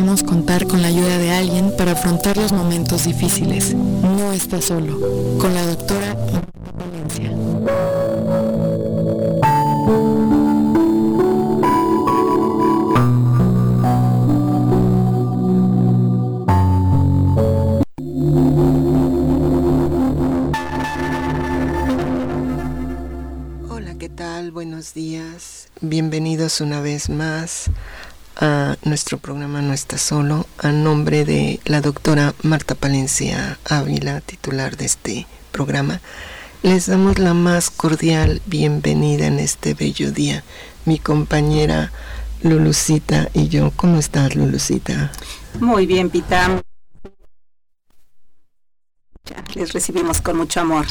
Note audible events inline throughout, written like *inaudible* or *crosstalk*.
merecemos contar con la ayuda de alguien para afrontar los momentos difíciles. No está solo. Con la doctora Valencia. Hola, ¿qué tal? Buenos días. Bienvenidos una vez más a nuestro programa No está solo, a nombre de la doctora Marta Palencia Ávila, titular de este programa. Les damos la más cordial bienvenida en este bello día. Mi compañera Lulucita y yo. ¿Cómo estás, Lulucita? Muy bien, Pita les recibimos con mucho amor.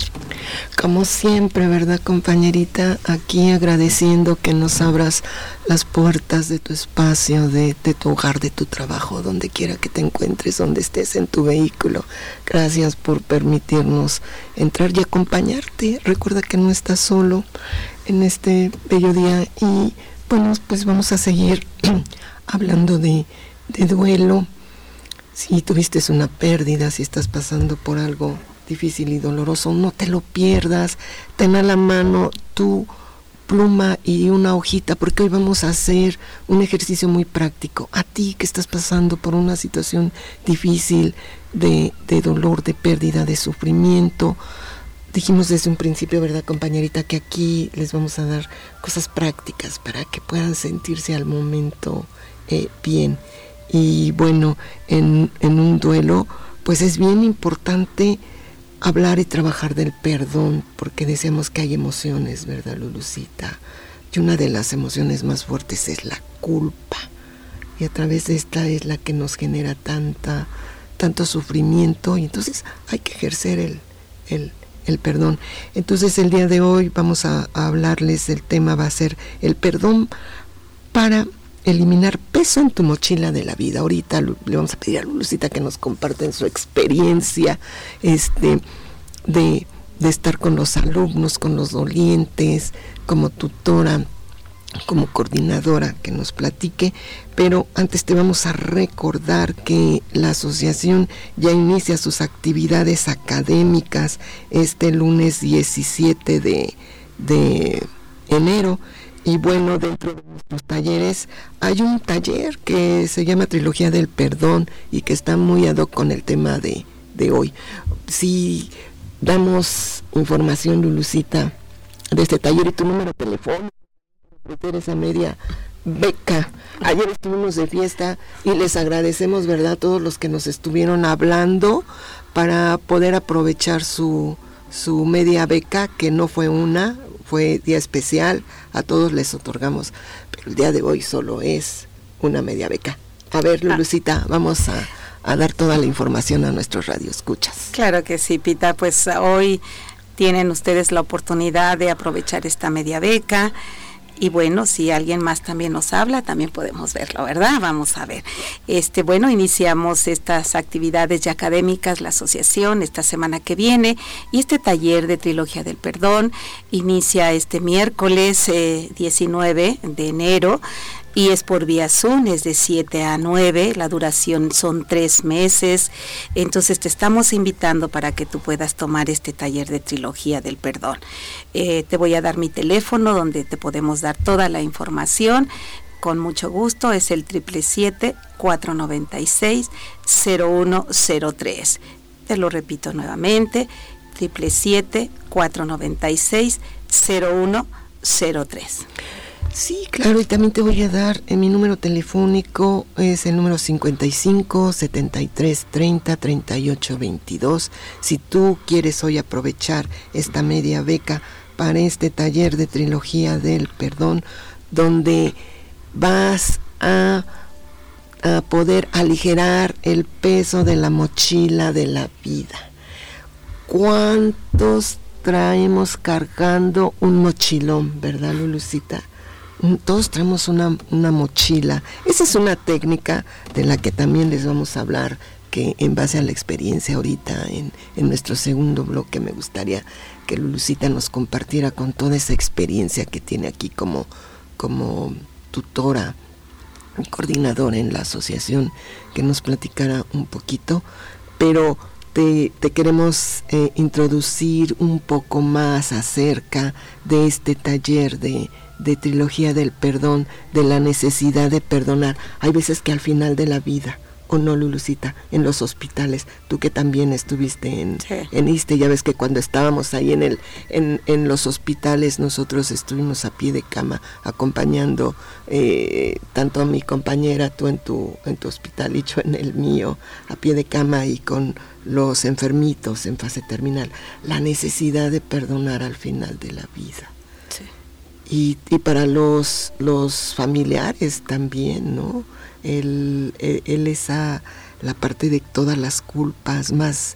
Como siempre, ¿verdad, compañerita? Aquí agradeciendo que nos abras las puertas de tu espacio, de, tu hogar, de tu trabajo, donde quiera que te encuentres, donde estés en tu vehículo. Gracias por permitirnos entrar y acompañarte. Recuerda que no estás solo en este bello día y bueno, pues vamos a seguir *clears throat* hablando de, duelo si tuviste una pérdida, si estás pasando por algo difícil y doloroso, no te lo pierdas. Ten a la mano tu pluma y una hojita, porque hoy vamos a hacer un ejercicio muy práctico. A ti que estás pasando por una situación difícil de, de dolor, de pérdida, de sufrimiento, dijimos desde un principio, ¿verdad, compañerita? Que aquí les vamos a dar cosas prácticas para que puedan sentirse al momento eh, bien. Y bueno, en, en un duelo, pues es bien importante hablar y trabajar del perdón, porque decimos que hay emociones, ¿verdad, Lulucita? Y una de las emociones más fuertes es la culpa. Y a través de esta es la que nos genera tanta, tanto sufrimiento. Y entonces hay que ejercer el, el, el perdón. Entonces el día de hoy vamos a, a hablarles, del tema va a ser el perdón para eliminar peso en tu mochila de la vida. Ahorita le vamos a pedir a Lucita que nos comparten su experiencia este, de, de estar con los alumnos, con los dolientes, como tutora, como coordinadora, que nos platique. Pero antes te vamos a recordar que la asociación ya inicia sus actividades académicas este lunes 17 de, de enero y bueno, dentro de nuestros talleres hay un taller que se llama Trilogía del Perdón y que está muy ad hoc con el tema de, de hoy. Si damos información, Lulucita, de este taller y tu número telefónico, esa media beca. Ayer estuvimos de fiesta y les agradecemos, ¿verdad?, a todos los que nos estuvieron hablando para poder aprovechar su, su media beca, que no fue una, fue día especial, a todos les otorgamos, pero el día de hoy solo es una media beca. A ver, ah. Lulucita, vamos a, a dar toda la información a nuestros radioescuchas. Claro que sí, Pita, pues hoy tienen ustedes la oportunidad de aprovechar esta media beca. Y bueno, si alguien más también nos habla, también podemos verlo, ¿verdad? Vamos a ver. Este, bueno, iniciamos estas actividades ya académicas, la asociación, esta semana que viene, y este taller de Trilogía del Perdón inicia este miércoles 19 eh, de enero y es por vía Zoom, es de 7 a 9, la duración son tres meses, entonces te estamos invitando para que tú puedas tomar este taller de trilogía del perdón. Eh, te voy a dar mi teléfono donde te podemos dar toda la información. Con mucho gusto es el 777-496-0103. Te lo repito nuevamente, 777-496-0103. Sí, claro, y también te voy a dar en mi número telefónico, es el número 55 73 30 38 22. Si tú quieres hoy aprovechar esta media beca para este taller de trilogía del perdón, donde vas a, a poder aligerar el peso de la mochila de la vida. ¿Cuántos traemos cargando un mochilón, verdad, Lulucita? Todos traemos una, mochila. Esa es una técnica de la que también les vamos a hablar, que en base a la experiencia ahorita en, nuestro segundo bloque me gustaría que Lucita nos compartiera con toda esa experiencia que tiene aquí como, como tutora coordinadora en la asociación, que nos platicara un poquito, pero te, queremos eh, introducir un poco más acerca de este taller de, de trilogía del perdón, de la necesidad de perdonar. Hay veces que al final de la vida, o no, Lulucita, en los hospitales, tú que también estuviste en, en ISTE, ya ves que cuando estábamos ahí en, el, en, en los hospitales, nosotros estuvimos a pie de cama acompañando eh, tanto a mi compañera, tú en tu, en tu hospital y yo en el mío, a pie de cama y con los enfermitos en fase terminal, la necesidad de perdonar al final de la vida. Y, y, para los, los familiares también, ¿no? él, él, esa, la parte de todas las culpas, más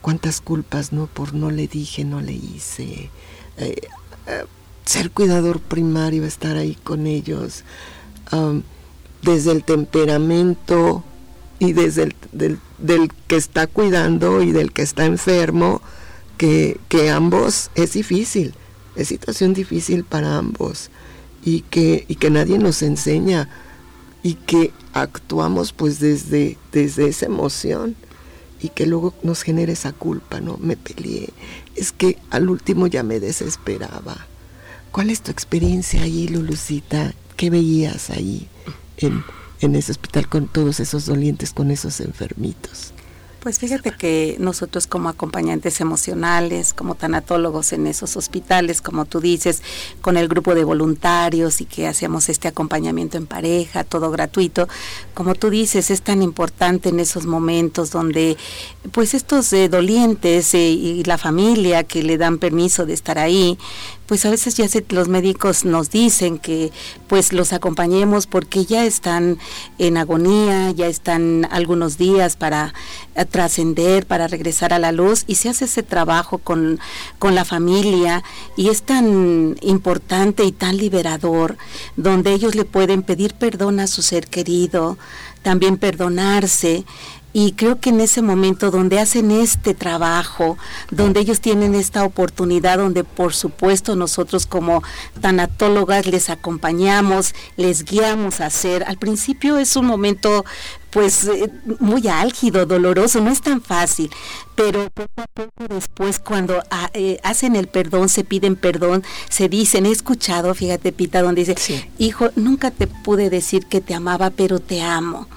cuántas culpas, ¿no? Por no le dije, no le hice. Eh, eh, ser cuidador primario, estar ahí con ellos, desde el temperamento y desde el del, del, que está cuidando y del que está enfermo, que, que ambos es difícil, es situación difícil para ambos y que, y que nadie nos enseña y que actuamos pues desde, desde esa emoción y que luego nos genera esa culpa, ¿no? Me peleé, es que al último ya me desesperaba. ¿Cuál es tu experiencia ahí, Lulucita? ¿Qué veías ahí en, en ese hospital con todos esos dolientes, con esos enfermitos? Pues fíjate que nosotros como acompañantes emocionales, como tanatólogos en esos hospitales, como tú dices, con el grupo de voluntarios y que hacíamos este acompañamiento en pareja, todo gratuito, como tú dices, es tan importante en esos momentos donde pues estos eh, dolientes eh, y la familia que le dan permiso de estar ahí, pues a veces ya los médicos nos dicen que pues los acompañemos porque ya están en agonía, ya están algunos días para eh, trascender, para regresar a la luz y se hace ese trabajo con, con la familia y es tan importante y tan liberador donde ellos le pueden pedir perdón a su ser querido, también perdonarse y creo que en ese momento donde hacen este trabajo, donde ellos tienen esta oportunidad, donde por supuesto nosotros como tanatólogas les acompañamos, les guiamos a hacer, al principio es un momento pues eh, muy álgido, doloroso, no es tan fácil, pero poco a poco después cuando ah, eh, hacen el perdón, se piden perdón, se dicen, he escuchado, fíjate Pita, donde dice, hijo, nunca te pude decir que te amaba, pero te amo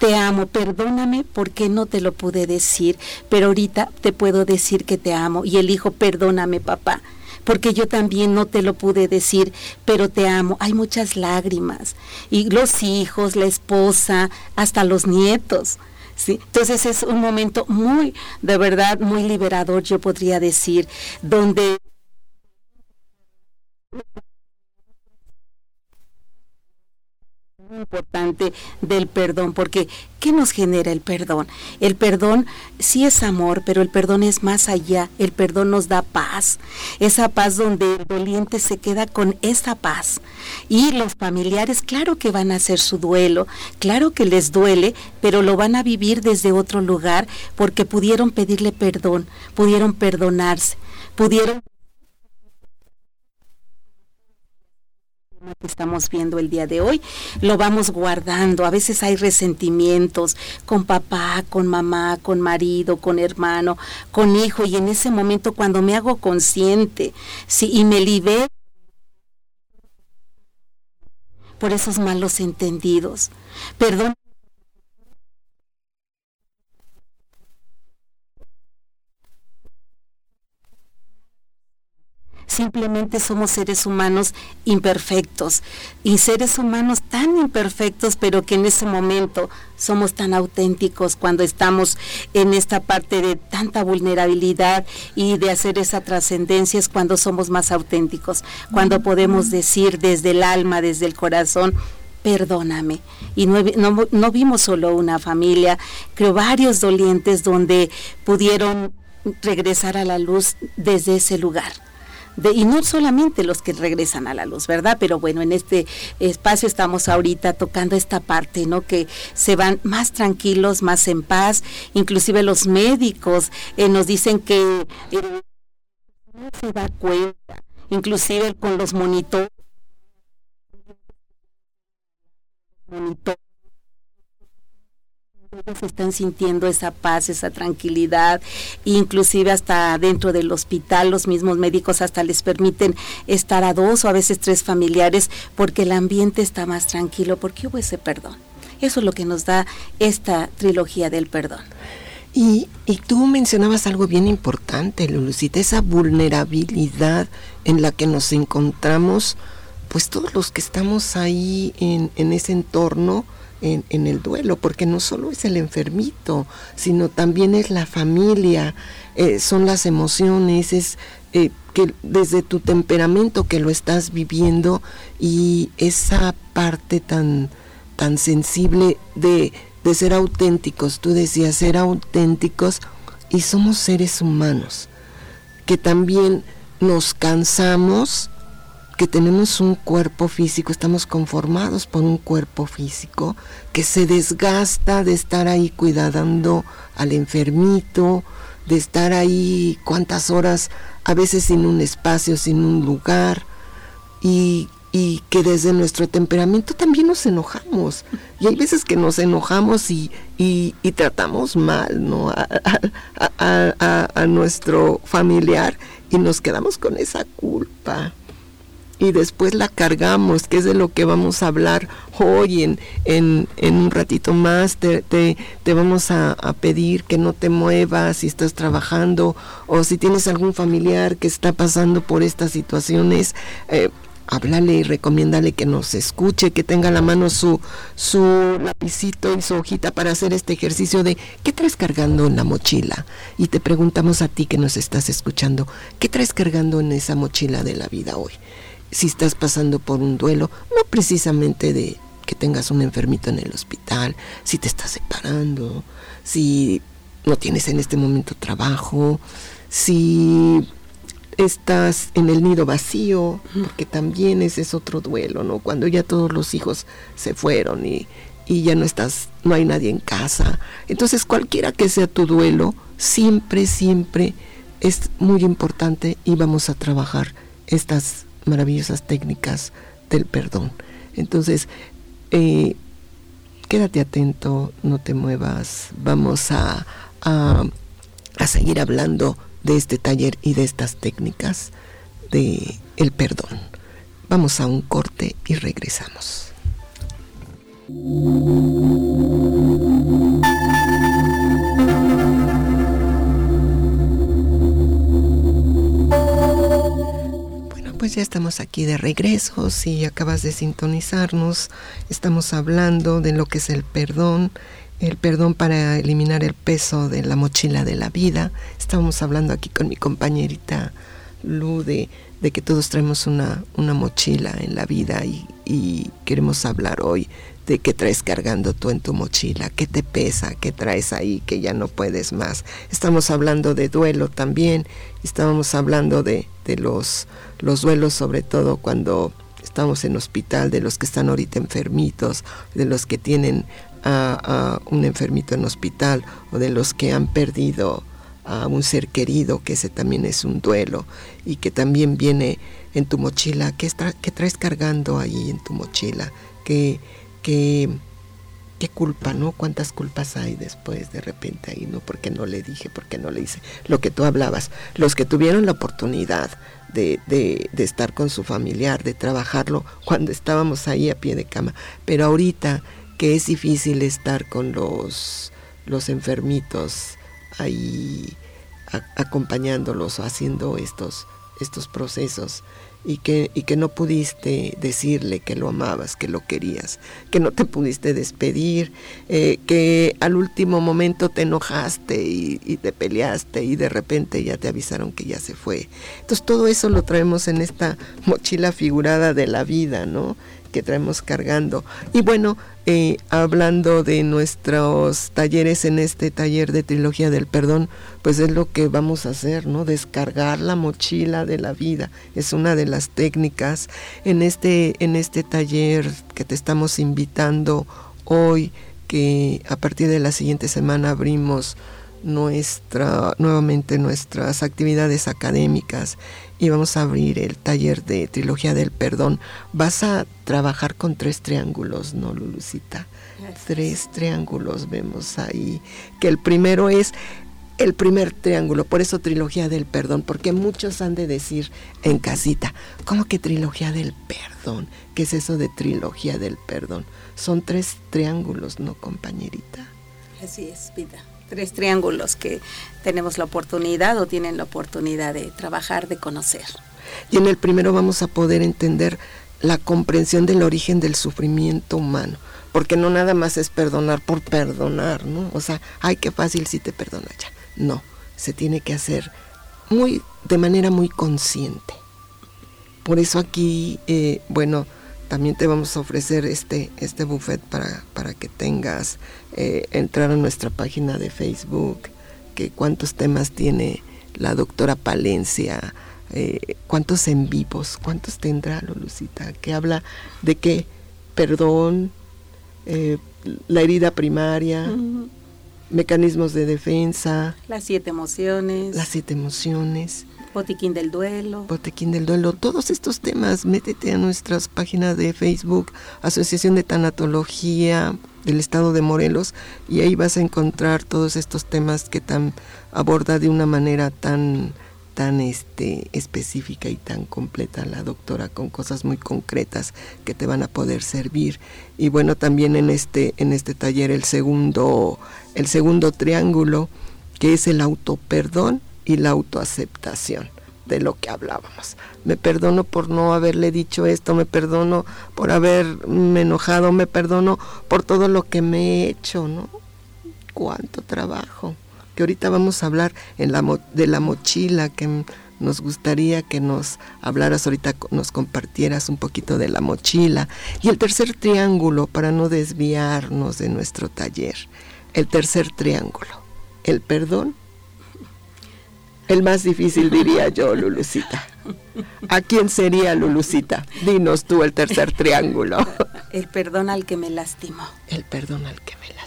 te amo, perdóname porque no te lo pude decir, pero ahorita te puedo decir que te amo. Y el hijo, perdóname papá, porque yo también no te lo pude decir, pero te amo. Hay muchas lágrimas. Y los hijos, la esposa, hasta los nietos. ¿sí? Entonces es un momento muy, de verdad, muy liberador, yo podría decir, donde importante del perdón, porque ¿qué nos genera el perdón? El perdón sí es amor, pero el perdón es más allá, el perdón nos da paz, esa paz donde el doliente se queda con esa paz. Y los familiares, claro que van a hacer su duelo, claro que les duele, pero lo van a vivir desde otro lugar porque pudieron pedirle perdón, pudieron perdonarse, pudieron que estamos viendo el día de hoy, lo vamos guardando. A veces hay resentimientos con papá, con mamá, con marido, con hermano, con hijo, y en ese momento cuando me hago consciente sí, y me libero por esos malos entendidos, perdón simplemente somos seres humanos imperfectos. Y seres humanos tan imperfectos, pero que en ese momento somos tan auténticos cuando estamos en esta parte de tanta vulnerabilidad y de hacer esa trascendencia es cuando somos más auténticos, cuando podemos decir desde el alma, desde el corazón, perdóname. Y no, no, no, vimos solo una familia, creo varios dolientes donde pudieron regresar a la luz desde ese lugar y no solamente los que regresan a la luz, ¿verdad? Pero bueno, en este espacio estamos ahorita tocando esta parte, ¿no? Que se van más tranquilos, más en paz, inclusive los médicos eh, nos dicen que no se da cuenta, inclusive con los monitores están sintiendo esa paz, esa tranquilidad, inclusive hasta dentro del hospital los mismos médicos hasta les permiten estar a dos o a veces tres familiares porque el ambiente está más tranquilo, porque hubo ese perdón. Eso es lo que nos da esta trilogía del perdón. Y, y tú mencionabas algo bien importante, Lulucita, esa vulnerabilidad en la que nos encontramos, pues todos los que estamos ahí en, en ese entorno, en, el duelo, porque no solo es el enfermito, sino también es la familia, eh, son las emociones, es eh, que desde tu temperamento que lo estás viviendo y esa parte tan, tan sensible de, de ser auténticos, tú decías ser auténticos y somos seres humanos, que también nos cansamos, que tenemos un cuerpo físico, estamos conformados por un cuerpo físico que se desgasta de estar ahí cuidando al enfermito, de estar ahí cuántas horas, a veces sin un espacio, sin un lugar, y, que desde nuestro temperamento también nos enojamos. Y hay veces que nos enojamos y, tratamos mal ¿no? a nuestro familiar y nos quedamos con esa culpa y después la cargamos, que es de lo que vamos a hablar hoy en, en, un ratito más. Te, te, vamos a, pedir que no te muevas si estás trabajando o si tienes algún familiar que está pasando por estas situaciones. Eh, háblale y recomiéndale que nos escuche, que tenga la mano su, su lapicito y su hojita para hacer este ejercicio de ¿qué traes cargando en la mochila? Y te preguntamos a ti que nos estás escuchando, ¿qué traes cargando en esa mochila de la vida hoy? Si estás pasando por un duelo, no precisamente de que tengas un enfermito en el hospital, si te estás separando, si no tienes en este momento trabajo, si estás en el nido vacío, porque también ese es otro duelo, ¿no? Cuando ya todos los hijos se fueron y, y ya no estás, no hay nadie en casa. Entonces, cualquiera que sea tu duelo, siempre, siempre es muy importante y vamos a trabajar estas maravillosas técnicas del perdón. Entonces, eh, quédate atento, no te muevas, vamos a, a, a, seguir hablando de este taller y de estas técnicas de el perdón. Vamos a un corte y regresamos. Pues ya estamos aquí de regreso. Si acabas de sintonizarnos, estamos hablando de lo que es el perdón, el perdón para eliminar el peso de la mochila de la vida. Estamos hablando aquí con mi compañerita Lu de, que todos traemos una, una mochila en la vida y, y queremos hablar hoy de qué traes cargando tú en tu mochila, qué te pesa, qué traes ahí, que ya no puedes más. Estamos hablando de duelo también, estábamos hablando de, de los los duelos sobre todo cuando estamos en hospital, de los que están ahorita enfermitos, de los que tienen a, un enfermito en hospital o de los que han perdido a un ser querido, que ese también es un duelo y que también viene en tu mochila, ¿qué, traes cargando ahí en tu mochila? ¿Qué, qué, qué culpa, ¿no? ¿Cuántas culpas hay después de repente ahí, ¿no? Porque no le dije, porque no le hice. Lo que tú hablabas, los que tuvieron la oportunidad de, de, estar con su familiar, de trabajarlo cuando estábamos ahí a pie de cama. Pero ahorita que es difícil estar con los, los enfermitos ahí acompañándolos o haciendo estos, estos procesos y que, y que no pudiste decirle que lo amabas, que lo querías, que no te pudiste despedir, eh, que al último momento te enojaste y, y, te peleaste y de repente ya te avisaron que ya se fue. Entonces todo eso lo traemos en esta mochila figurada de la vida, ¿no? Que traemos cargando. Y bueno, eh, hablando de nuestros talleres en este taller de trilogía del perdón, pues es lo que vamos a hacer, ¿no? Descargar la mochila de la vida. Es una de las técnicas en este, en este taller que te estamos invitando hoy, que a partir de la siguiente semana abrimos nuestra, nuevamente nuestras actividades académicas y vamos a abrir el taller de Trilogía del Perdón. Vas a trabajar con tres triángulos, ¿no, Lulucita? Tres triángulos vemos ahí, que el primero es el primer triángulo, por eso trilogía del perdón, porque muchos han de decir en casita, ¿cómo que trilogía del perdón? ¿Qué es eso de trilogía del perdón? Son tres triángulos, ¿no, compañerita? Así es, vida. Tres triángulos que tenemos la oportunidad o tienen la oportunidad de trabajar, de conocer. Y en el primero vamos a poder entender la comprensión del origen del sufrimiento humano, porque no nada más es perdonar por perdonar, ¿no? O sea, ay, qué fácil si te perdona ya. No, se tiene que hacer muy, de manera muy consciente. Por eso aquí, eh, bueno, también te vamos a ofrecer este, este buffet para, para que tengas, eh, entrar a nuestra página de Facebook, que cuántos temas tiene la doctora Palencia, eh, cuántos en vivos, cuántos tendrá Lulucita, que habla de qué, perdón, la herida primaria, mecanismos de defensa. Las siete emociones. Las siete emociones. Botiquín del duelo. Botiquín del duelo. Todos estos temas, métete a nuestras páginas de Facebook, Asociación de Tanatología del Estado de Morelos, y ahí vas a encontrar todos estos temas que tan aborda de una manera tan tan este, específica y tan completa la doctora con cosas muy concretas que te van a poder servir y bueno también en este en este taller el segundo el segundo triángulo que es el autoperdón y la autoaceptación de lo que hablábamos. Me perdono por no haberle dicho esto, me perdono por haberme enojado, me perdono por todo lo que me he hecho, ¿no? Cuánto trabajo ahorita vamos a hablar en la de la mochila, que nos gustaría que nos hablaras ahorita, nos compartieras un poquito de la mochila. Y el tercer triángulo, para no desviarnos de nuestro taller, el tercer triángulo, el perdón. El más difícil diría yo, Lulucita. ¿A quién sería Lulucita? Dinos tú el tercer triángulo. El perdón al que me lastimó. El perdón al que me lastimó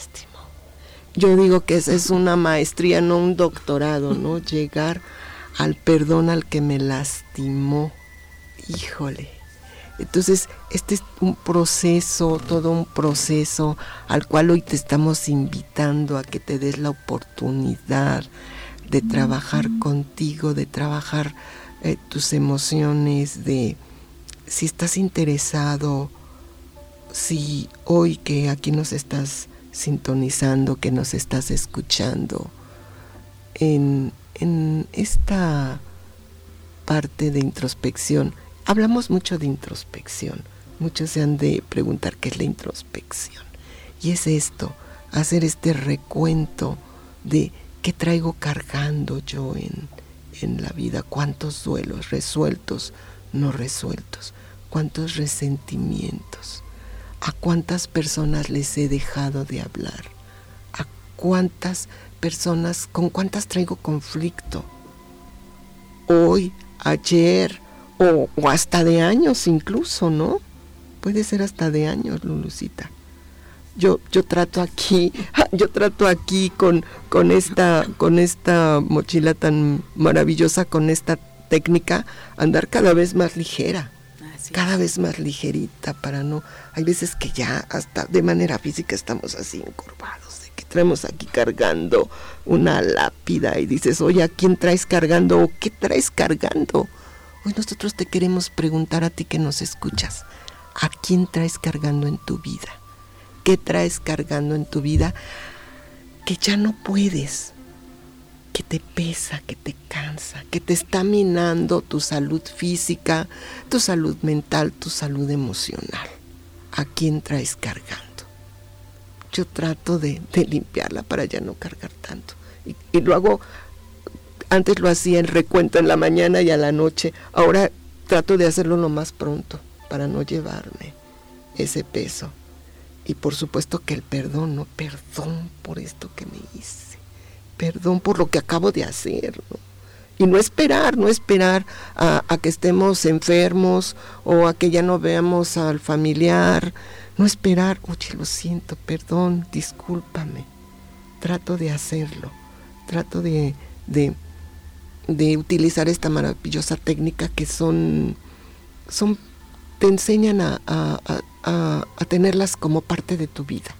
yo digo que esa es una maestría, no un doctorado, ¿no? Llegar al perdón al que me lastimó. Híjole. Entonces, este es un proceso, todo un proceso al cual hoy te estamos invitando a que te des la oportunidad de trabajar contigo, de trabajar eh, tus emociones, de si estás interesado, si hoy que aquí nos estás sintonizando, que nos estás escuchando en, en esta parte de introspección. Hablamos mucho de introspección. Muchos se han de preguntar qué es la introspección. Y es esto, hacer este recuento de qué traigo cargando yo en, en la vida, cuántos duelos resueltos, no resueltos, cuántos resentimientos, ¿A cuántas personas les he dejado de hablar? ¿A cuántas personas, con cuántas traigo conflicto? Hoy, ayer o, hasta de años incluso, ¿no? Puede ser hasta de años, Lulucita. Yo, yo trato aquí, *laughs* yo trato aquí con, con, esta, con esta mochila tan maravillosa, con esta técnica, andar cada vez más ligera cada vez más ligerita para no... Hay veces que ya hasta de manera física estamos así encorvados, de que traemos aquí cargando una lápida y dices, oye, ¿a quién traes cargando o qué traes cargando? Hoy nosotros te queremos preguntar a ti que nos escuchas, ¿a quién traes cargando en tu vida? ¿Qué traes cargando en tu vida que ya no puedes? que te pesa, que te cansa, que te está minando tu salud física, tu salud mental, tu salud emocional. ¿A quién traes cargando? Yo trato de, limpiarla para ya no cargar tanto. Y, y lo hago, antes lo hacía en recuento en la mañana y a la noche, ahora trato de hacerlo lo más pronto para no llevarme ese peso. Y por supuesto que el perdón, no perdón por esto que me hice perdón por lo que acabo de hacer. Y no esperar, no esperar a, que estemos enfermos o a que ya no veamos al familiar. No esperar, oye, lo siento, perdón, discúlpame. Trato de hacerlo. trato de, de, utilizar esta maravillosa técnica que son, son te enseñan a, a, tenerlas como parte de tu vida.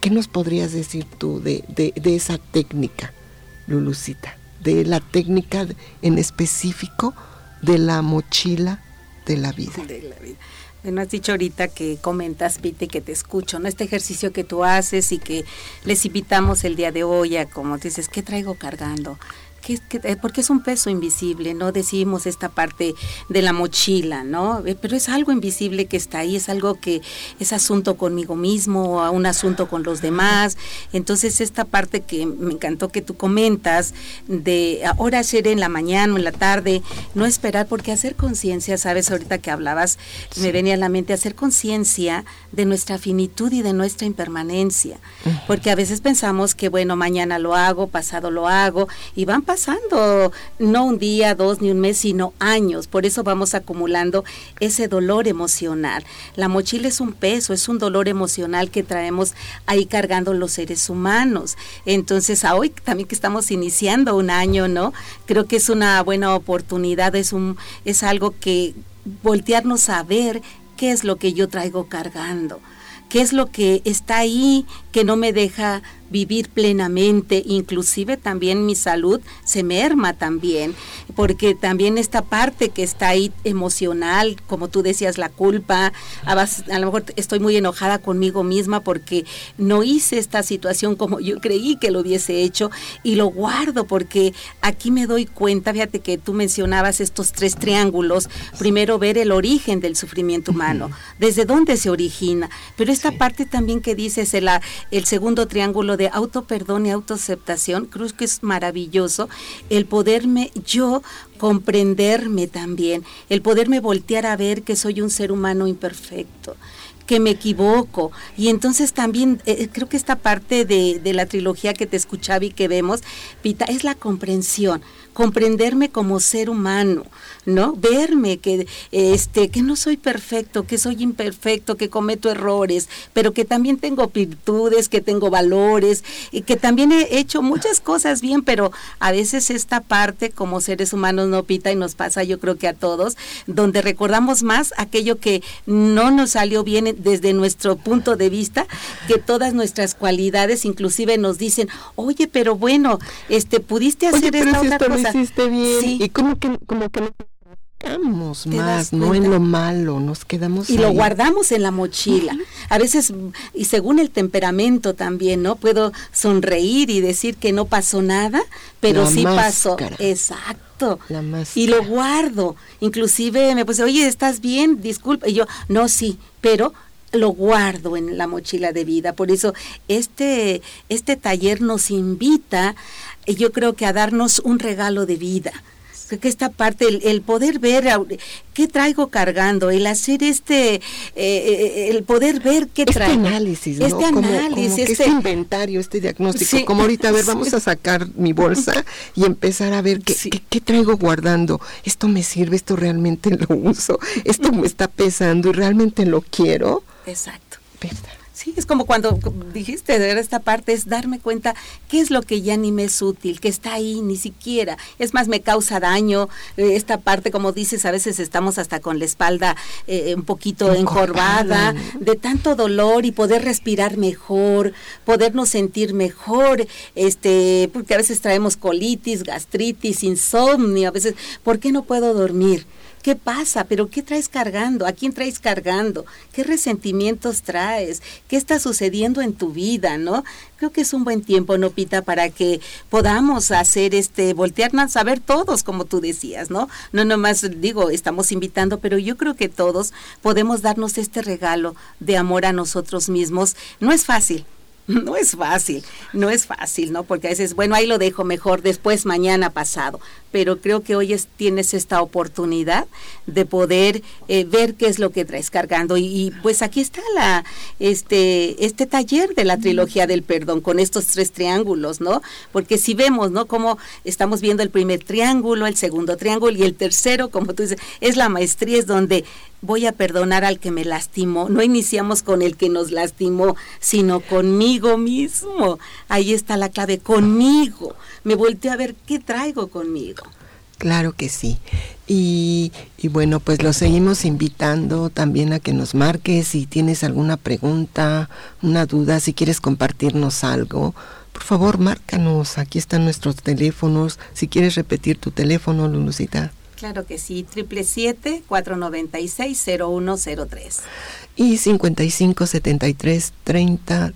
¿Qué nos podrías decir tú de, de, de esa técnica, Lulucita? De la técnica en específico de la mochila de la vida. De la vida. Bueno, has dicho ahorita que comentas, Pite, que te escucho, ¿no? Este ejercicio que tú haces y que les invitamos el día de hoy a, como dices, ¿qué traigo cargando? Eh, porque es un peso invisible, no decimos esta parte de la mochila, ¿no? Eh, pero es algo invisible que está ahí, es algo que es asunto conmigo mismo, o un asunto con los demás. Entonces esta parte que me encantó que tú comentas de ahora hacer en la mañana o en la tarde, no esperar, porque hacer conciencia, sabes, ahorita que hablabas, me venía a la mente hacer conciencia de nuestra finitud y de nuestra impermanencia, porque a veces pensamos que bueno, mañana lo hago, pasado lo hago y van pasando pasando no un día, dos, ni un mes, sino años. Por eso vamos acumulando ese dolor emocional. La mochila es un peso, es un dolor emocional que traemos ahí cargando los seres humanos. Entonces, a hoy también que estamos iniciando un año, ¿no? Creo que es una buena oportunidad, es un es algo que voltearnos a ver qué es lo que yo traigo cargando qué es lo que está ahí que no me deja vivir plenamente, inclusive también mi salud se merma también, porque también esta parte que está ahí emocional, como tú decías, la culpa, a, lo mejor estoy muy enojada conmigo misma porque no hice esta situación como yo creí que lo hubiese hecho y lo guardo porque aquí me doy cuenta, fíjate que tú mencionabas estos tres triángulos, primero ver el origen del sufrimiento humano, desde dónde se origina, pero esta parte también que dices, el, el segundo triángulo de auto perdón y autoaceptación, creo que es maravilloso el poderme yo comprenderme también, el poderme voltear a ver que soy un ser humano imperfecto que me equivoco. Y entonces también eh, creo que esta parte de, de, la trilogía que te escuchaba y que vemos, Pita, es la comprensión comprenderme como ser humano, ¿no? Verme que este que no soy perfecto, que soy imperfecto, que cometo errores, pero que también tengo virtudes, que tengo valores y que también he hecho muchas cosas bien, pero a veces esta parte como seres humanos no pita y nos pasa, yo creo que a todos, donde recordamos más aquello que no nos salió bien desde nuestro punto de vista, que todas nuestras cualidades inclusive nos dicen, "Oye, pero bueno, este pudiste hacer esta otra cosa hiciste bien. Y como que, como que nos más, no en lo malo, nos quedamos Y lo guardamos en la mochila. A veces, y según el temperamento también, ¿no? Puedo sonreír y decir que no pasó nada, pero sí pasó. Exacto. y lo guardo. Inclusive me puse, oye, ¿estás bien? Disculpa. Y yo, no, sí, pero lo guardo en la mochila de vida. Por eso este, este taller nos invita yo creo que a darnos un regalo de vida que esta parte, el, poder ver qué traigo cargando, el hacer este, eh, eh, el poder ver qué este traigo. análisis, ¿no? Este análisis, este... este... inventario, este diagnóstico, como ahorita, a ver, vamos a sacar mi bolsa y empezar a ver qué, qué, traigo guardando. Esto me sirve, esto realmente lo uso, esto me está pesando y realmente lo quiero. Exacto. ¿Verdad? Sí, es como cuando dijiste de ver esta parte, es darme cuenta qué es lo que ya ni me es útil, que está ahí, ni siquiera. Es más, me causa daño. Eh, esta parte, como dices, a veces estamos hasta con la espalda eh, un poquito encorvada, de tanto dolor y poder respirar mejor, podernos sentir mejor, este, porque a veces traemos colitis, gastritis, insomnio, a veces, ¿por qué no puedo dormir? ¿Qué pasa? ¿Pero qué traes cargando? ¿A quién traes cargando? ¿Qué resentimientos traes? ¿Qué está sucediendo en tu vida, no? Creo que es un buen tiempo, ¿no, Pita? Para que podamos hacer este, voltearnos a ver todos, como tú decías, ¿no? No nomás digo, estamos invitando, pero yo creo que todos podemos darnos este regalo de amor a nosotros mismos. No es fácil, *laughs* no es fácil, no es fácil, ¿no? Porque a veces, bueno, ahí lo dejo mejor después, mañana pasado, pero creo que hoy tienes esta oportunidad de poder eh, ver qué es lo que traes cargando y, pues aquí está la este este taller de la trilogía del perdón con estos tres triángulos, ¿no? Porque si vemos, ¿no? Como estamos viendo el primer triángulo, el segundo triángulo y el tercero, como tú dices, es la maestría, es donde voy a perdonar al que me lastimó. No iniciamos con el que nos lastimó, sino conmigo mismo. Ahí está la clave, conmigo. Me volteé a ver qué traigo conmigo. Claro que sí. Y, y, bueno, pues lo seguimos invitando también a que nos marques si tienes alguna pregunta, una duda, si quieres compartirnos algo. Por favor, márcanos. Aquí están nuestros teléfonos. Si quieres repetir tu teléfono, Lulucita. Claro que sí, 777-496-0103. Y 5573 30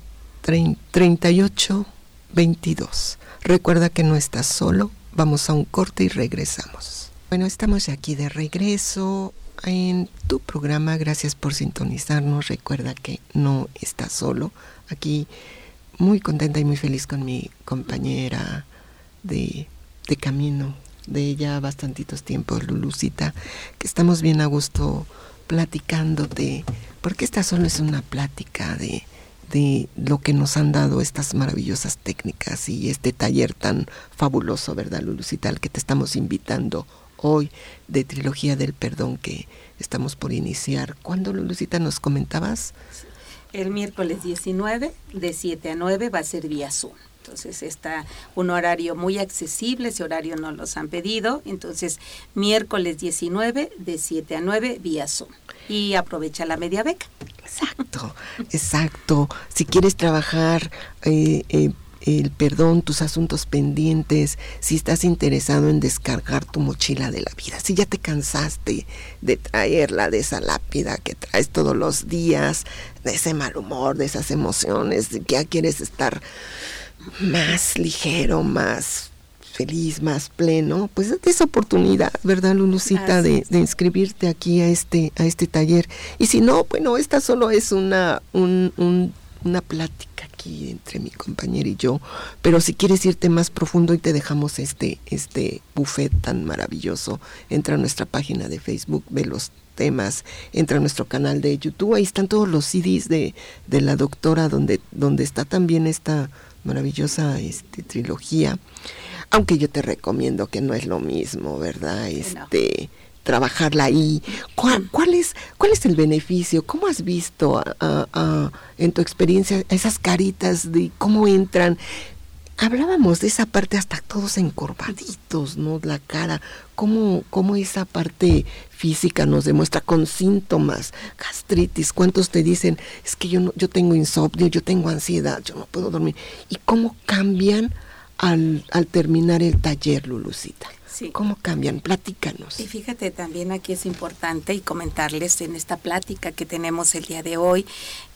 38 22. Recuerda que no estás solo Vamos a un corte y regresamos. Bueno, estamos aquí de regreso en tu programa. Gracias por sintonizarnos. Recuerda que no estás solo. Aquí muy contenta y muy feliz con mi compañera de, de camino de ya bastantitos tiempos, Lulucita, que estamos bien a gusto platicándote, porque esta solo es una plática de de lo que nos han dado estas maravillosas técnicas y este taller tan fabuloso, ¿verdad, Lulucita? Al que te estamos invitando hoy de Trilogía del Perdón que estamos por iniciar. ¿Cuándo, Lulucita, nos comentabas? El miércoles 19, de 7 a 9, va a ser vía Zoom. Entonces está un horario muy accesible, ese horario no los han pedido. Entonces, miércoles 19, de 7 a 9, vía Zoom. Y aprovecha la media beca. Exacto, exacto. Si quieres trabajar eh, eh, el perdón, tus asuntos pendientes, si estás interesado en descargar tu mochila de la vida, si ya te cansaste de traerla, de esa lápida que traes todos los días, de ese mal humor, de esas emociones, ya quieres estar más ligero, más feliz, más pleno, pues esa oportunidad, ¿verdad, Lulucita, de, de, inscribirte aquí a este, a este taller. Y si no, bueno, esta solo es una, un, una plática aquí entre mi compañera y yo, pero si quieres irte más profundo y te dejamos este, este buffet tan maravilloso, entra a nuestra página de Facebook, ve los temas, entra a nuestro canal de YouTube, ahí están todos los CDs de, de la doctora donde, donde está también esta maravillosa este, trilogía aunque yo te recomiendo que no es lo mismo, ¿verdad? Este, trabajarla ahí. ¿Cuál, cuál, es, ¿Cuál es el beneficio? ¿Cómo has visto en tu experiencia esas caritas de cómo entran? Hablábamos de esa parte hasta todos encorvaditos, ¿no? La cara, cómo, cómo esa parte física nos demuestra con síntomas, gastritis, cuántos te dicen, es que yo no, yo tengo insomnio, yo tengo ansiedad, yo no puedo dormir, y cómo cambian al, al terminar el taller, Lulucita. ¿Cómo cambian? Platícanos. Y fíjate, también aquí es importante y comentarles en esta plática que tenemos el día de hoy,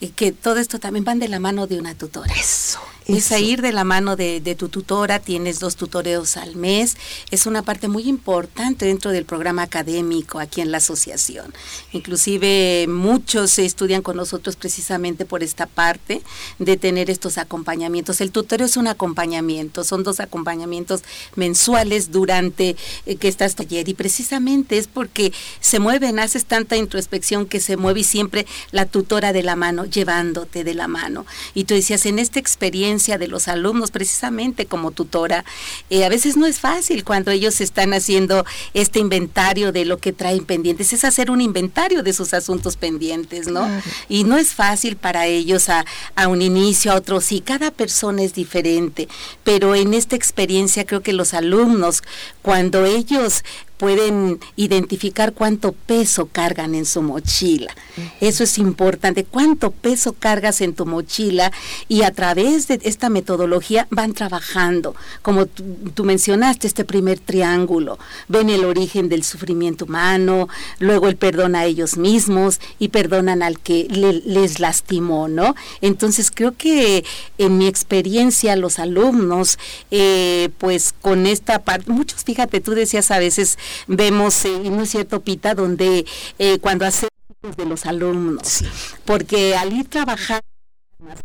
y que todo esto también van de la mano de una tutora. Eso. Es a ir de la mano de, tu tutora, tienes dos tutoreos al mes, es una parte muy importante dentro del programa académico aquí en la asociación. Inclusive muchos estudian con nosotros precisamente por esta parte de tener estos acompañamientos. El tutoreo es un acompañamiento, son dos acompañamientos mensuales durante eh, que estás taller y precisamente es porque se mueven, haces tanta introspección que se mueve y siempre la tutora de la mano, llevándote de la mano. Y tú decías, en esta experiencia de los alumnos, precisamente como tutora, eh, a veces no es fácil cuando ellos están haciendo este inventario de lo que traen pendientes, es hacer un inventario de sus asuntos pendientes, ¿no? Y no es fácil para ellos a, a un inicio, a otro, sí, cada persona es diferente, pero en esta experiencia creo que los alumnos, cuando ellos pueden identificar cuánto peso cargan en su mochila. Eso es importante, cuánto peso cargas en tu mochila y a través de esta metodología van trabajando, como tú, mencionaste, este primer triángulo, ven el origen del sufrimiento humano, luego el perdón a ellos mismos y perdonan al que les lastimó, ¿no? Entonces creo que en mi experiencia los alumnos, eh, pues con esta parte, muchos, fíjate, tú decías a veces, vemos, eh, ¿no es cierto, Pita?, donde eh, cuando hacemos de los alumnos, porque al ir trabajando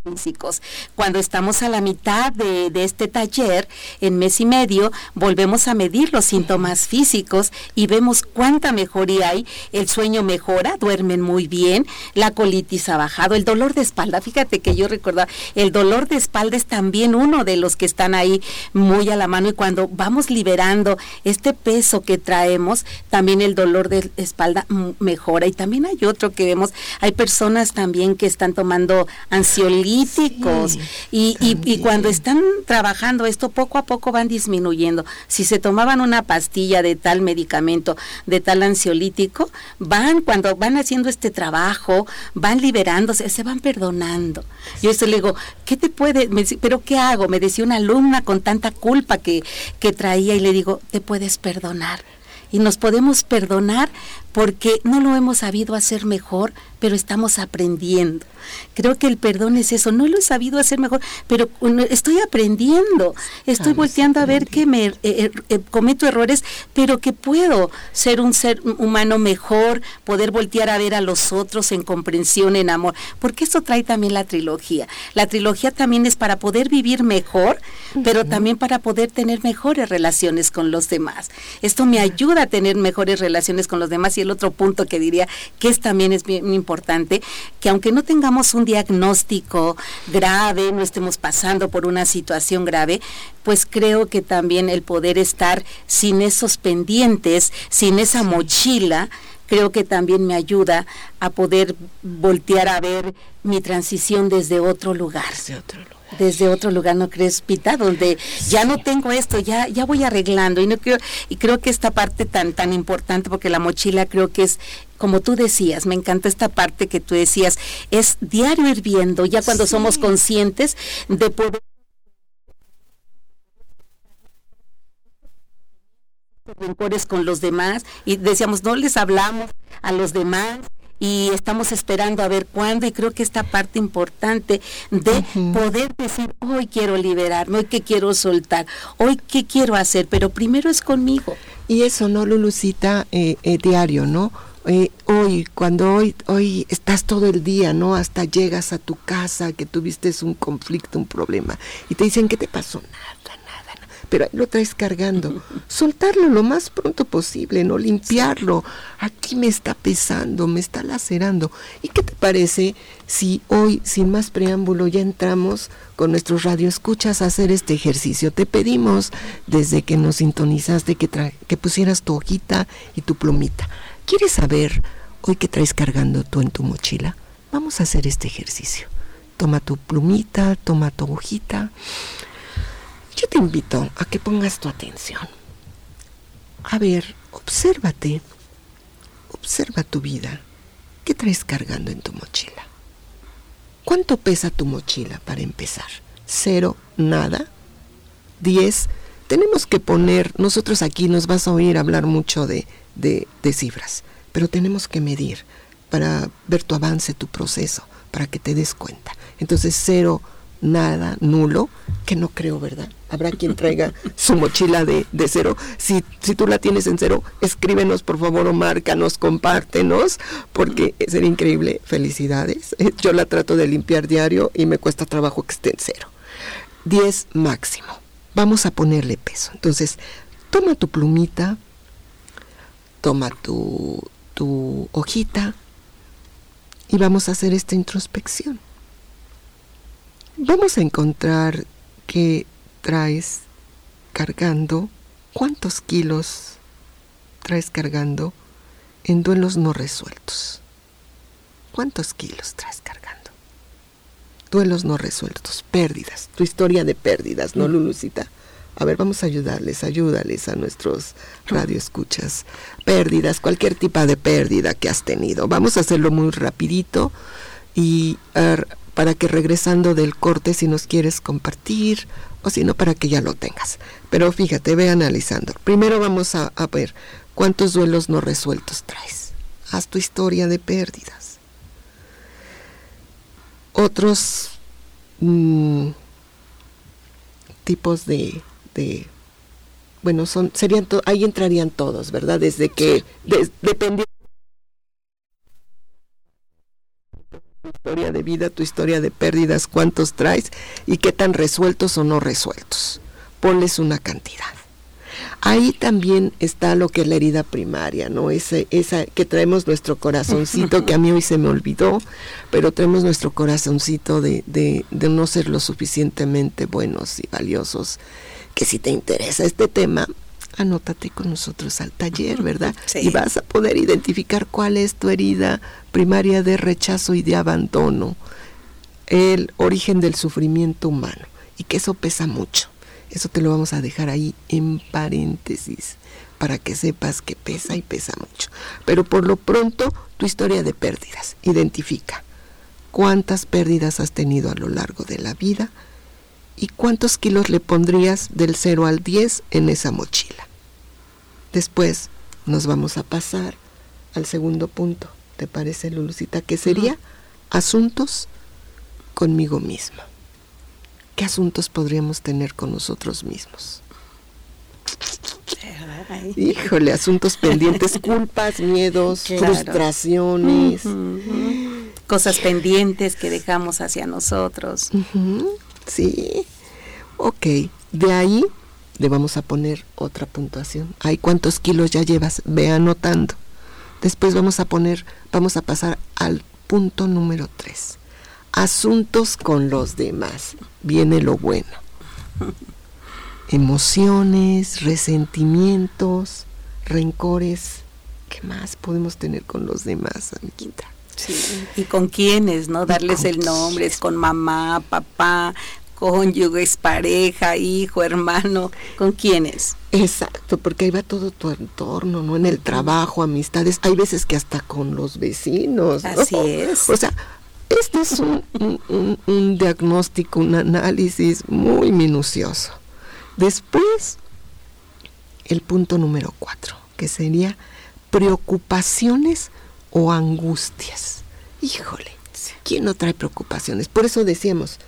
físicos. Cuando estamos a la mitad de, este taller, en mes y medio, volvemos a medir los síntomas físicos y vemos cuánta mejoría hay. El sueño mejora, duermen muy bien, la colitis ha bajado, el dolor de espalda. Fíjate que yo recuerdo, el dolor de espalda es también uno de los que están ahí muy a la mano y cuando vamos liberando este peso que traemos, también el dolor de espalda mejora. Y también hay otro que vemos, hay personas también que están tomando ansiolíticos y, y, cuando están trabajando esto poco a poco van disminuyendo. Si se tomaban una pastilla de tal medicamento, de tal ansiolítico, van cuando van haciendo este trabajo, van liberándose, se van perdonando. Yo esto le digo, ¿qué te puede? Pero ¿qué hago? Me decía una alumna con tanta culpa que, que traía y le digo, te puedes perdonar y nos podemos perdonar porque no lo hemos sabido hacer mejor, pero estamos aprendiendo. Creo que el perdón es eso, no lo he sabido hacer mejor, pero estoy aprendiendo, estoy volteando a ver que me eh, eh, eh, cometo errores, pero que puedo ser un ser humano mejor, poder voltear a ver a los otros en comprensión, en amor, porque eso trae también la trilogía. La trilogía también es para poder vivir mejor, pero también para poder tener mejores relaciones con los demás. Esto me ayuda a tener mejores relaciones con los demás y el otro punto que diría que es también es bien importante, que aunque no tengamos un diagnóstico grave, no estemos pasando por una situación grave, pues creo que también el poder estar sin esos pendientes, sin esa mochila, creo que también me ayuda a poder voltear a ver mi transición desde otro lugar. Desde otro lugar desde otro lugar, ¿no crees, Pita? Donde ya no tengo esto, ya, ya voy arreglando. Y no creo, y creo que esta parte tan, tan importante, porque la mochila creo que es como tú decías, me encanta esta parte que tú decías, es diario ir viendo, ya cuando somos conscientes de poder rencores con los demás y decíamos no les hablamos a los demás y estamos esperando a ver cuándo y creo que esta parte importante de poder decir hoy quiero liberarme, hoy que quiero soltar, hoy qué quiero hacer, pero primero es conmigo. Y eso, ¿no, Lulucita? Eh, eh, diario, ¿no? Eh, hoy, cuando hoy, hoy estás todo el día, ¿no? Hasta llegas a tu casa, que tuviste un conflicto, un problema, y te dicen, ¿qué te pasó? Nada, pero ahí lo traes cargando. *laughs* Soltarlo lo más pronto posible, ¿no? Limpiarlo. Aquí me está pesando, me está lacerando. ¿Y qué te parece si hoy, sin más preámbulo, ya entramos con nuestros radioescuchas a hacer este ejercicio? Te pedimos, desde que nos sintonizaste, que, que pusieras tu hojita y tu plumita. ¿Quieres saber hoy qué traes cargando tú en tu mochila? Vamos a hacer este ejercicio. Toma tu plumita, toma tu hojita yo te invito a que pongas tu atención. A ver, obsérvate, observa tu vida. ¿Qué traes cargando en tu mochila? ¿Cuánto pesa tu mochila para empezar? ¿Cero? ¿Nada? ¿Diez? Tenemos que poner, nosotros aquí nos vas a oír hablar mucho de, de, de cifras, pero tenemos que medir para ver tu avance, tu proceso, para que te des cuenta. Entonces, cero, nada, nulo, que no creo, ¿verdad? Habrá quien traiga su mochila de, cero. Si, si tú la tienes en cero, escríbenos por favor o márcanos, compártenos, porque sería increíble. Felicidades. Eh, yo la trato de limpiar diario y me cuesta trabajo que esté en cero. 10 máximo. Vamos a ponerle peso. Entonces, toma tu plumita, toma tu, tu hojita y vamos a hacer esta introspección vamos a encontrar que traes cargando, cuántos kilos traes cargando en duelos no resueltos. ¿Cuántos kilos traes cargando? Duelos no resueltos, pérdidas, tu historia de pérdidas, ¿no, mm. Lulucita? A ver, vamos a ayudarles, ayúdales a nuestros radioescuchas. Pérdidas, cualquier tipo de pérdida que has tenido. Vamos a hacerlo muy rapidito y para que regresando del corte si nos quieres compartir o si no para que ya lo tengas. Pero fíjate, ve analizando. Primero vamos a, ver cuántos duelos no resueltos traes. Haz tu historia de pérdidas. Otros mm, tipos de, bueno, son serían ahí entrarían todos, ¿verdad? Desde que de, dependiendo historia historia de vida, tu historia de pérdidas, cuántos traes y qué tan resueltos o no resueltos. Ponles una cantidad. Ahí también está lo que es la herida primaria, ¿no? Ese, esa que traemos nuestro corazoncito, que a mí hoy se me olvidó, pero traemos nuestro corazoncito de, de, de no ser lo suficientemente buenos y valiosos. Que si te interesa este tema, anótate con nosotros al taller, ¿verdad? Y vas a poder identificar cuál es tu herida primaria de rechazo y de abandono, el origen del sufrimiento humano, y que eso pesa mucho. Eso te lo vamos a dejar ahí en paréntesis para que sepas que pesa y pesa mucho. Pero por lo pronto, tu historia de pérdidas. Identifica cuántas pérdidas has tenido a lo largo de la vida y cuántos kilos le pondrías del 0 al 10 en esa mochila. Después nos vamos a pasar al segundo punto, ¿te parece, Lulucita? Que sería asuntos conmigo misma. ¿Qué asuntos podríamos tener con nosotros mismos? Híjole, asuntos pendientes, *laughs* culpas, miedos, frustraciones. Cosas pendientes que dejamos hacia nosotros. Sí. Ok, de ahí le vamos a poner otra puntuación. Hay cuántos kilos ya llevas, ve anotando. Después vamos a poner, vamos a pasar al punto número 3 asuntos con los demás. Viene lo bueno. *laughs* Emociones, resentimientos, rencores. ¿Qué más podemos tener con los demás, amiguita? Sí, y con quiénes, ¿no? Darles el nombre, es con mamá, papá, cónyuges, pareja, hijo, hermano, ¿con quiénes? Exacto, porque ahí va todo tu entorno, ¿no? En el trabajo, amistades, hay veces que hasta con los vecinos. Así es. O sea, este es un, diagnóstico, un análisis muy minucioso. Después, el punto número cuatro, que sería preocupaciones o angustias. Híjole, ¿quién no trae preocupaciones? Por eso decíamos,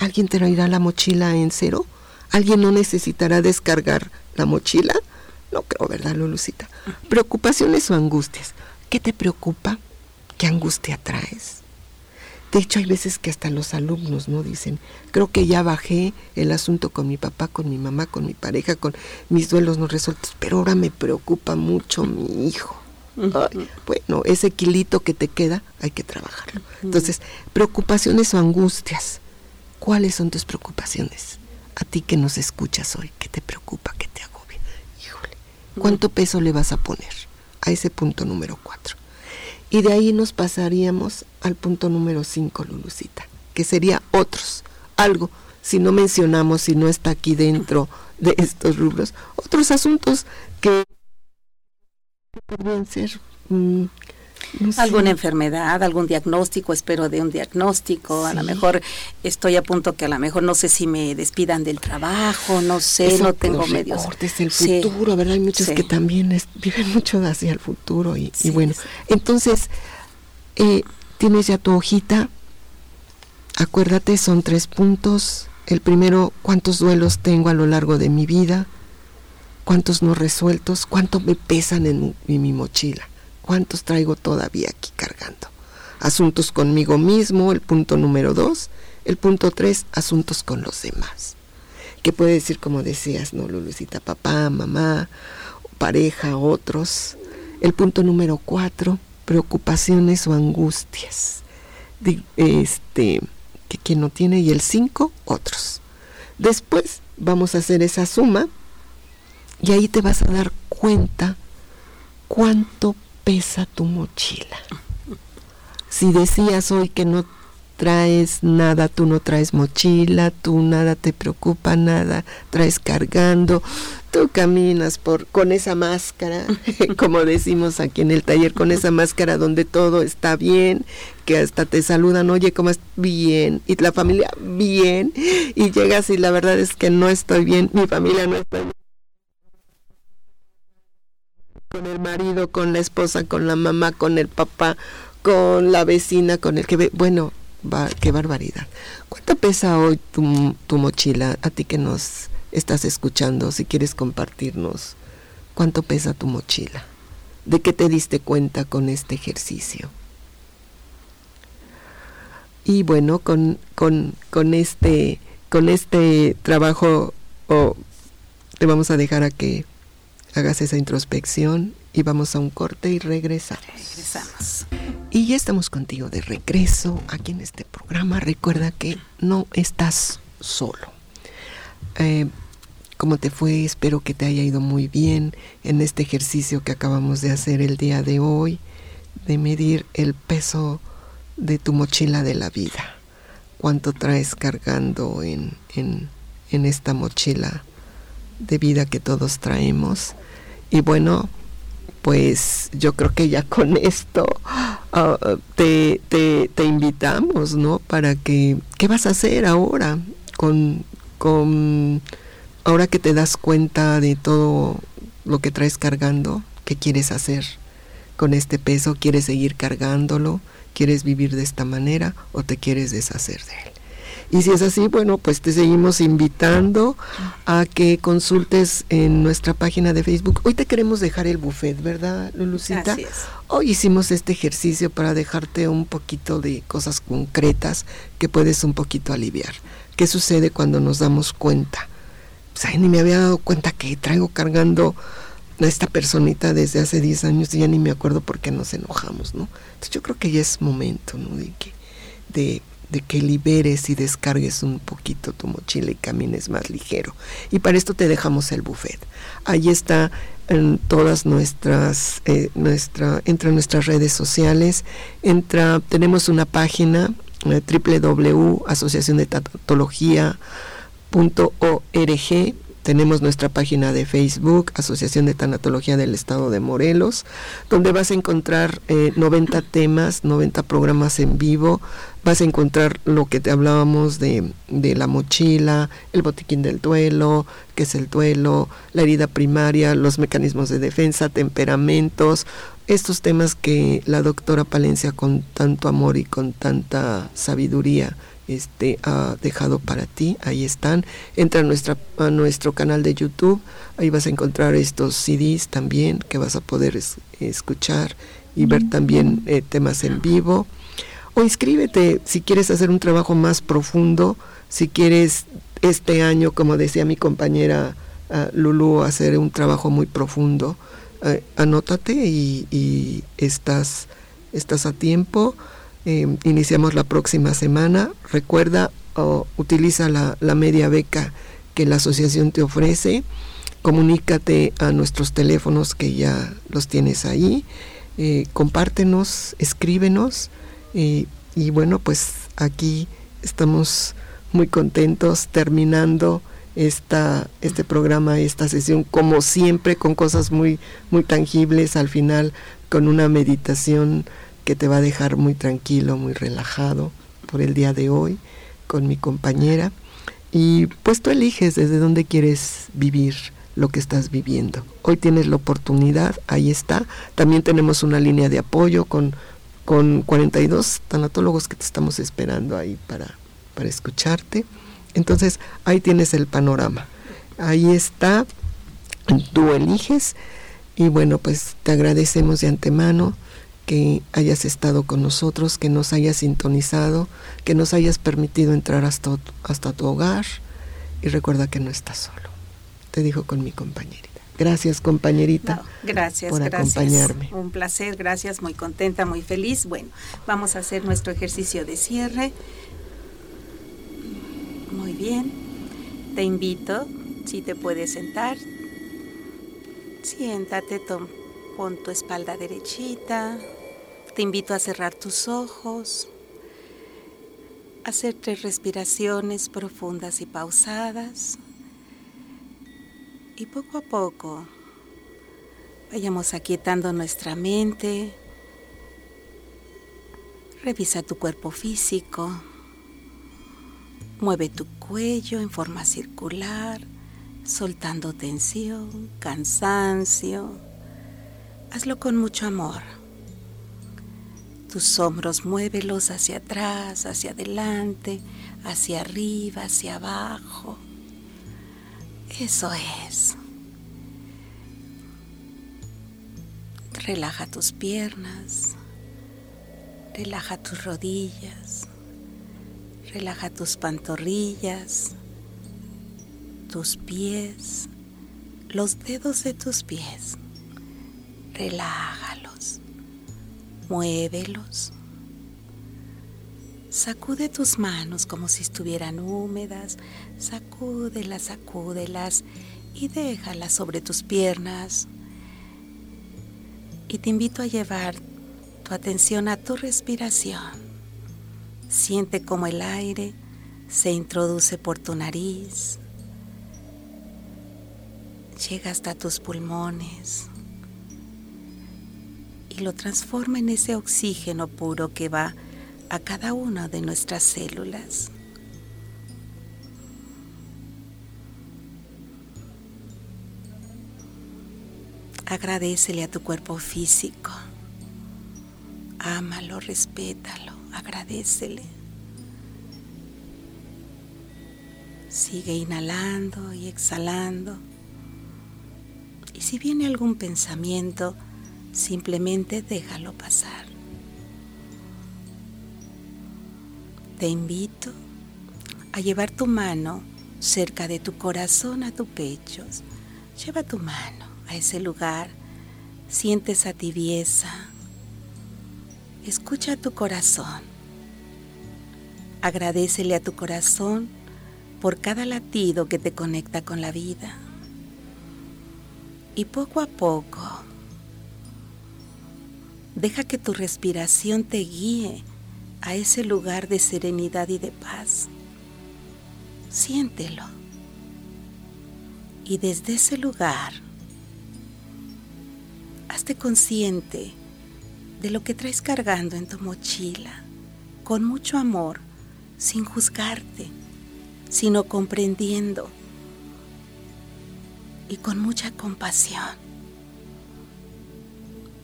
¿alguien traerá la mochila en cero? ¿Alguien no necesitará descargar la mochila? No creo, ¿verdad, Lulucita? Preocupaciones o angustias. ¿Qué te preocupa? ¿Qué angustia traes? De hecho, hay veces que hasta los alumnos no dicen, creo que ya bajé el asunto con mi papá, con mi mamá, con mi pareja, con mis duelos no resueltos, pero ahora me preocupa mucho mi hijo. bueno, ese kilito que te queda hay que trabajarlo. Entonces, preocupaciones o angustias. ¿Cuáles son tus preocupaciones? A ti que nos escuchas hoy, ¿qué te preocupa, qué te agobia? Híjole, ¿cuánto peso le vas a poner a ese punto número cuatro? Y de ahí nos pasaríamos al punto número 5, Lulucita, que sería otros, algo, si no mencionamos, si no está aquí dentro de estos rubros, otros asuntos que podrían ser alguna enfermedad, algún diagnóstico, espero de un diagnóstico, a lo mejor estoy a punto que a lo mejor no sé si me despidan del trabajo, no sé, no tengo medios. Recortes el futuro, ¿verdad? Hay muchos que también viven mucho hacia el futuro y, bueno, entonces eh, tienes ya tu hojita, acuérdate, son tres puntos. El primero, cuántos duelos tengo a lo largo de mi vida, cuántos no resueltos, cuánto me pesan en mi mochila ¿Cuántos traigo todavía aquí cargando? Asuntos conmigo mismo, el punto número dos. El punto tres, asuntos con los demás. ¿Qué puede decir, como decías, no, Lulucita, papá, mamá, pareja, otros? El punto número cuatro, preocupaciones o angustias. este, que quien no tiene, y el cinco, otros. Después vamos a hacer esa suma y ahí te vas a dar cuenta cuánto pesa tu mochila. Si decías hoy que no traes nada, tú no traes mochila, tú nada te preocupa, nada traes cargando, tú caminas por con esa máscara, *laughs* como decimos aquí en el taller, con esa máscara donde todo está bien, que hasta te saludan, oye, ¿cómo estás? Bien, y la familia, bien, y llegas y la verdad es que no estoy bien, mi familia no está bien con el marido, con la esposa, con la mamá, con el papá, con la vecina, con el que ve. Bueno, va, qué barbaridad. ¿Cuánto pesa hoy tu, mochila? A ti que nos estás escuchando, si quieres compartirnos, ¿cuánto pesa tu mochila? ¿De qué te diste cuenta con este ejercicio? Y bueno, con, con, con este, con este trabajo te vamos a dejar a que hagas esa introspección y vamos a un corte y regresamos. Regresamos. Y ya estamos contigo de regreso aquí en este programa. Recuerda que no estás solo. Eh, ¿Cómo te fue? Espero que te haya ido muy bien en este ejercicio que acabamos de hacer el día de hoy, de medir el peso de tu mochila de la vida. ¿Cuánto traes cargando en, en, en esta mochila de vida que todos traemos? Y bueno, pues yo creo que ya con esto ah, te, te, te, invitamos, ¿no? Para que, ¿qué vas a hacer ahora con, con, ahora que te das cuenta de todo lo que traes cargando? ¿Qué quieres hacer con este peso? ¿Quieres seguir cargándolo? ¿Quieres vivir de esta manera o te quieres deshacer de él? Y si es así, bueno, pues te seguimos invitando a que consultes en nuestra página de Facebook. Hoy te queremos dejar el buffet, ¿verdad, Lulucita? Así es. Hoy hicimos este ejercicio para dejarte un poquito de cosas concretas que puedes un poquito aliviar. ¿Qué sucede cuando nos damos cuenta? Pues ni me había dado cuenta que traigo cargando a esta personita desde hace 10 años y ya ni me acuerdo por qué nos enojamos, ¿no? Entonces yo creo que ya es momento, ¿no? De que, de de que liberes y descargues un poquito tu mochila y camines más ligero. Y para esto te dejamos el buffet. Ahí está en todas nuestras, eh, nuestra, entre nuestras redes sociales. Entra, tenemos una página eh, tenemos nuestra página de Facebook, Asociación de Tanatología del Estado de Morelos, donde vas a encontrar 90 eh, temas, 90 programas en vivo, vas a encontrar lo que te hablábamos de, de la mochila, el botiquín del duelo, qué es el duelo, la herida primaria, los mecanismos de defensa, temperamentos, estos temas que la doctora Palencia con tanto amor y con tanta sabiduría este, ha dejado para ti. Ahí están. Entra a, nuestra, a nuestro canal de YouTube. Ahí vas a encontrar estos CDs también que vas a poder escuchar y ver también eh, temas en vivo. O inscríbete si quieres hacer un trabajo más profundo, si quieres este año, como decía mi compañera uh, Lulu, hacer un trabajo muy profundo. Eh, anótate y, y estás, estás a tiempo. Em, iniciamos la próxima semana. Recuerda, utiliza la, media beca que la asociación te ofrece. Comunícate a nuestros teléfonos que ya los tienes ahí. Eh, compártenos, escríbenos. Eh, y bueno, pues aquí estamos muy contentos terminando esta, este programa, esta sesión, como siempre, con cosas muy, muy tangibles al final, con una meditación que te va a dejar muy tranquilo, muy relajado por el día de hoy con mi compañera. Y pues tú eliges desde dónde quieres vivir lo que estás viviendo. Hoy tienes la oportunidad, ahí está. También tenemos una línea de apoyo con, con 42 tanatólogos que te estamos esperando ahí para, para escucharte. Entonces ahí tienes el panorama. Ahí está, tú eliges y bueno, pues te agradecemos de antemano que hayas estado con nosotros, que nos hayas sintonizado, que nos hayas permitido entrar hasta, hasta tu hogar y recuerda que no estás solo. Te dijo con mi compañerita. Gracias compañerita. gracias, por acompañarme. Un placer, gracias, muy contenta, muy feliz. Bueno, vamos a hacer nuestro ejercicio de cierre. Muy bien. Te invito, si te puedes sentar, siéntate, pon tu espalda derechita, te invito a cerrar tus ojos, a hacer tres respiraciones profundas y pausadas. Y poco a poco vayamos aquietando nuestra mente. Revisa tu cuerpo físico. Mueve tu cuello en forma circular, soltando tensión, cansancio. Hazlo con mucho amor. Tus hombros muévelos hacia atrás, hacia adelante, hacia arriba, hacia abajo. Eso es. Relaja tus piernas, relaja tus rodillas, Relaja tus pantorrillas, tus pies, los dedos de tus pies. Relájalos, muévelos. Sacude tus manos como si estuvieran húmedas, sacúdelas, sacúdelas y déjalas sobre tus piernas. Y te invito a llevar tu atención a tu respiración. Siente cómo el aire se introduce por tu nariz, llega hasta tus pulmones lo transforma en ese oxígeno puro que va a cada una de nuestras células. Agradecele a tu cuerpo físico. Ámalo, respétalo, agradecele. Sigue inhalando y exhalando. Y si viene algún pensamiento, simplemente déjalo pasar. Te invito a llevar tu mano cerca de tu corazón a tu pecho. Lleva tu mano a ese lugar. Siente esa tibieza. Escucha tu corazón. Agradecele a tu corazón por cada latido que te conecta con la vida. Y poco a poco, deja que tu respiración te guíe a ese lugar de serenidad y de paz. Siéntelo. Y desde ese lugar, hazte consciente de lo que traes cargando en tu mochila, con mucho amor, sin juzgarte, sino comprendiendo y con mucha compasión.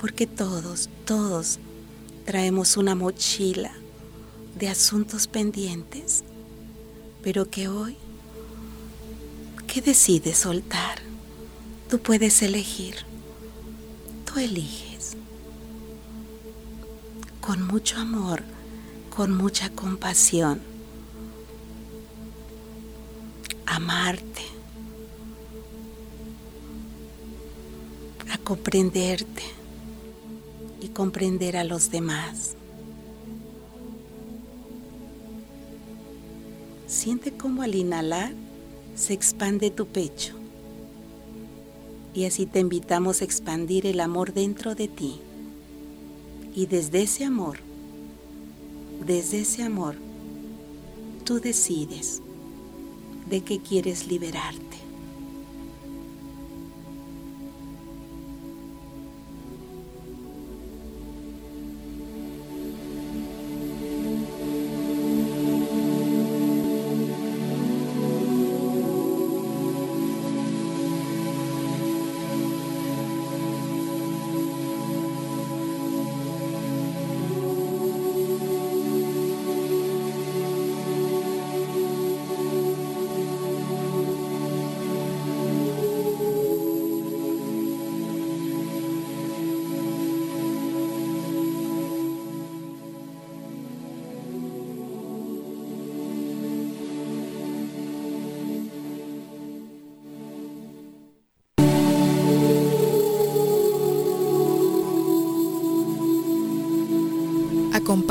Porque todos, todos traemos una mochila de asuntos pendientes, pero que hoy, ¿qué decides soltar? Tú puedes elegir, tú eliges. Con mucho amor, con mucha compasión. Amarte. A comprenderte y comprender a los demás. Siente cómo al inhalar se expande tu pecho. Y así te invitamos a expandir el amor dentro de ti. Y desde ese amor, desde ese amor, tú decides de qué quieres liberarte.